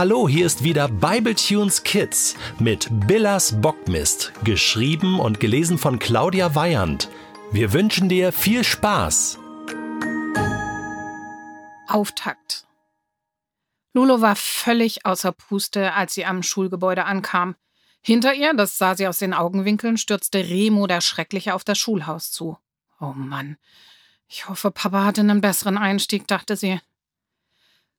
Hallo, hier ist wieder Bibletunes Kids mit Billas Bockmist, geschrieben und gelesen von Claudia Weyand. Wir wünschen dir viel Spaß. Auftakt. Lulu war völlig außer Puste, als sie am Schulgebäude ankam. Hinter ihr, das sah sie aus den Augenwinkeln, stürzte Remo der Schreckliche auf das Schulhaus zu. Oh Mann. Ich hoffe, Papa hatte einen besseren Einstieg, dachte sie.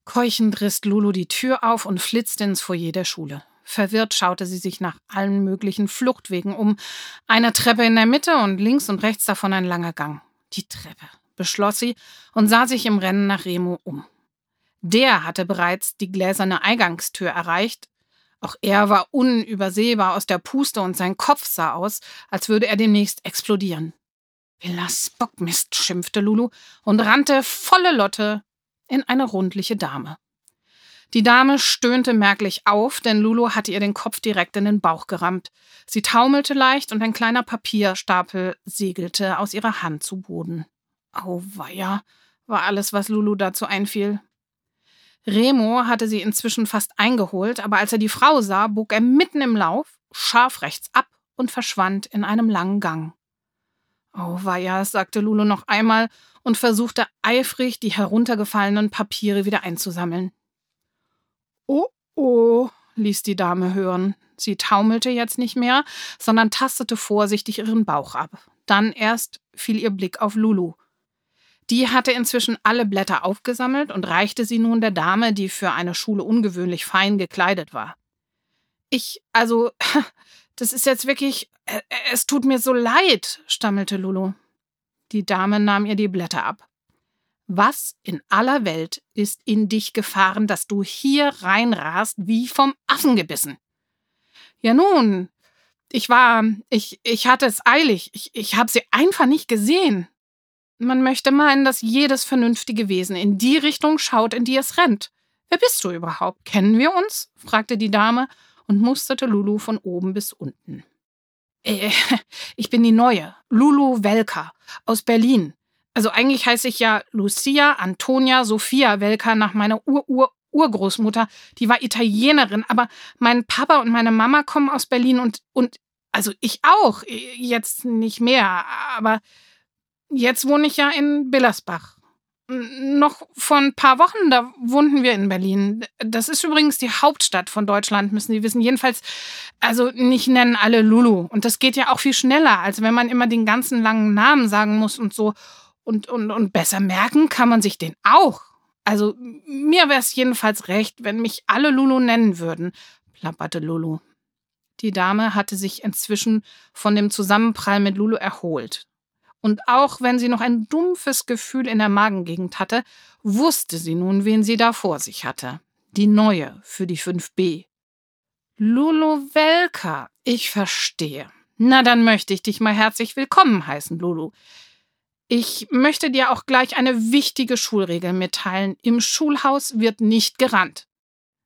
Keuchend riss Lulu die Tür auf und flitzte ins Foyer der Schule. Verwirrt schaute sie sich nach allen möglichen Fluchtwegen um. Eine Treppe in der Mitte und links und rechts davon ein langer Gang. Die Treppe, beschloss sie und sah sich im Rennen nach Remo um. Der hatte bereits die gläserne Eingangstür erreicht. Auch er war unübersehbar aus der Puste und sein Kopf sah aus, als würde er demnächst explodieren. Villas Bockmist, schimpfte Lulu und rannte volle Lotte in eine rundliche Dame. Die Dame stöhnte merklich auf, denn Lulu hatte ihr den Kopf direkt in den Bauch gerammt. Sie taumelte leicht und ein kleiner Papierstapel segelte aus ihrer Hand zu Boden. Auweia, war alles, was Lulu dazu einfiel. Remo hatte sie inzwischen fast eingeholt, aber als er die Frau sah, bog er mitten im Lauf scharf rechts ab und verschwand in einem langen Gang. Auweia, sagte Lulu noch einmal und versuchte eifrig, die heruntergefallenen Papiere wieder einzusammeln. Oh, oh, ließ die Dame hören. Sie taumelte jetzt nicht mehr, sondern tastete vorsichtig ihren Bauch ab. Dann erst fiel ihr Blick auf Lulu. Die hatte inzwischen alle Blätter aufgesammelt und reichte sie nun der Dame, die für eine Schule ungewöhnlich fein gekleidet war. Ich, also, das ist jetzt wirklich, äh, es tut mir so leid, stammelte Lulu. Die Dame nahm ihr die Blätter ab. Was in aller Welt ist in dich gefahren, dass du hier reinrast wie vom Affen gebissen? Ja nun, ich war, ich, ich hatte es eilig, ich, ich habe sie einfach nicht gesehen. Man möchte meinen, dass jedes vernünftige Wesen in die Richtung schaut, in die es rennt. Wer bist du überhaupt? Kennen wir uns? fragte die Dame und musterte Lulu von oben bis unten. Äh, ich bin die Neue, Lulu Welker aus Berlin. Also eigentlich heiße ich ja Lucia Antonia Sophia Welker nach meiner Ur-Ur Urgroßmutter. Die war Italienerin, aber mein Papa und meine Mama kommen aus Berlin und und also ich auch. Jetzt nicht mehr, aber jetzt wohne ich ja in Billersbach noch vor ein paar Wochen, da wohnten wir in Berlin. Das ist übrigens die Hauptstadt von Deutschland, müssen Sie wissen. Jedenfalls, also nicht nennen alle Lulu. Und das geht ja auch viel schneller, als wenn man immer den ganzen langen Namen sagen muss und so. Und, und, und besser merken kann man sich den auch. Also mir wäre es jedenfalls recht, wenn mich alle Lulu nennen würden, plapperte Lulu. Die Dame hatte sich inzwischen von dem Zusammenprall mit Lulu erholt. Und auch wenn sie noch ein dumpfes Gefühl in der Magengegend hatte, wusste sie nun, wen sie da vor sich hatte. Die neue für die 5b. Lulu Welka, ich verstehe. Na, dann möchte ich dich mal herzlich willkommen heißen, Lulu. Ich möchte dir auch gleich eine wichtige Schulregel mitteilen. Im Schulhaus wird nicht gerannt.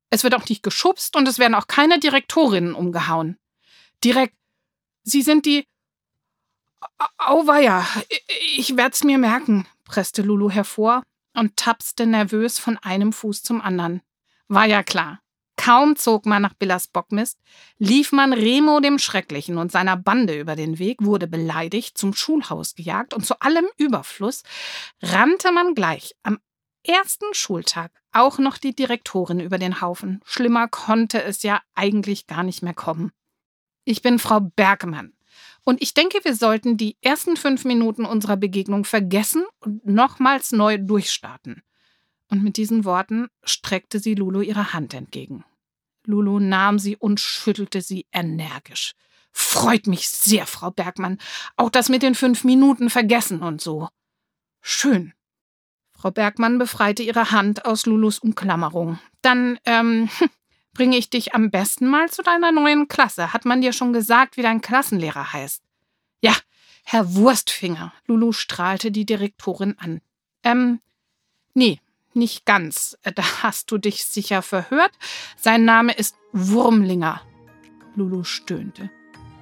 Es wird auch nicht geschubst und es werden auch keine Direktorinnen umgehauen. Direkt. Sie sind die Auweia, ich werd's mir merken, presste Lulu hervor und tapste nervös von einem Fuß zum anderen. War ja klar. Kaum zog man nach Billas Bockmist, lief man Remo dem Schrecklichen und seiner Bande über den Weg, wurde beleidigt, zum Schulhaus gejagt und zu allem Überfluss rannte man gleich am ersten Schultag auch noch die Direktorin über den Haufen. Schlimmer konnte es ja eigentlich gar nicht mehr kommen. Ich bin Frau Bergmann, und ich denke, wir sollten die ersten fünf Minuten unserer Begegnung vergessen und nochmals neu durchstarten. Und mit diesen Worten streckte sie Lulu ihre Hand entgegen. Lulu nahm sie und schüttelte sie energisch. Freut mich sehr, Frau Bergmann. Auch das mit den fünf Minuten vergessen und so. Schön. Frau Bergmann befreite ihre Hand aus Lulus Umklammerung. Dann, ähm, bringe ich dich am besten mal zu deiner neuen Klasse. Hat man dir schon gesagt, wie dein Klassenlehrer heißt? Ja, Herr Wurstfinger. Lulu strahlte die Direktorin an. Ähm, nee, nicht ganz. Da hast du dich sicher verhört. Sein Name ist Wurmlinger. Lulu stöhnte.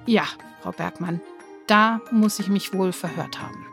Ja, Frau Bergmann, da muss ich mich wohl verhört haben.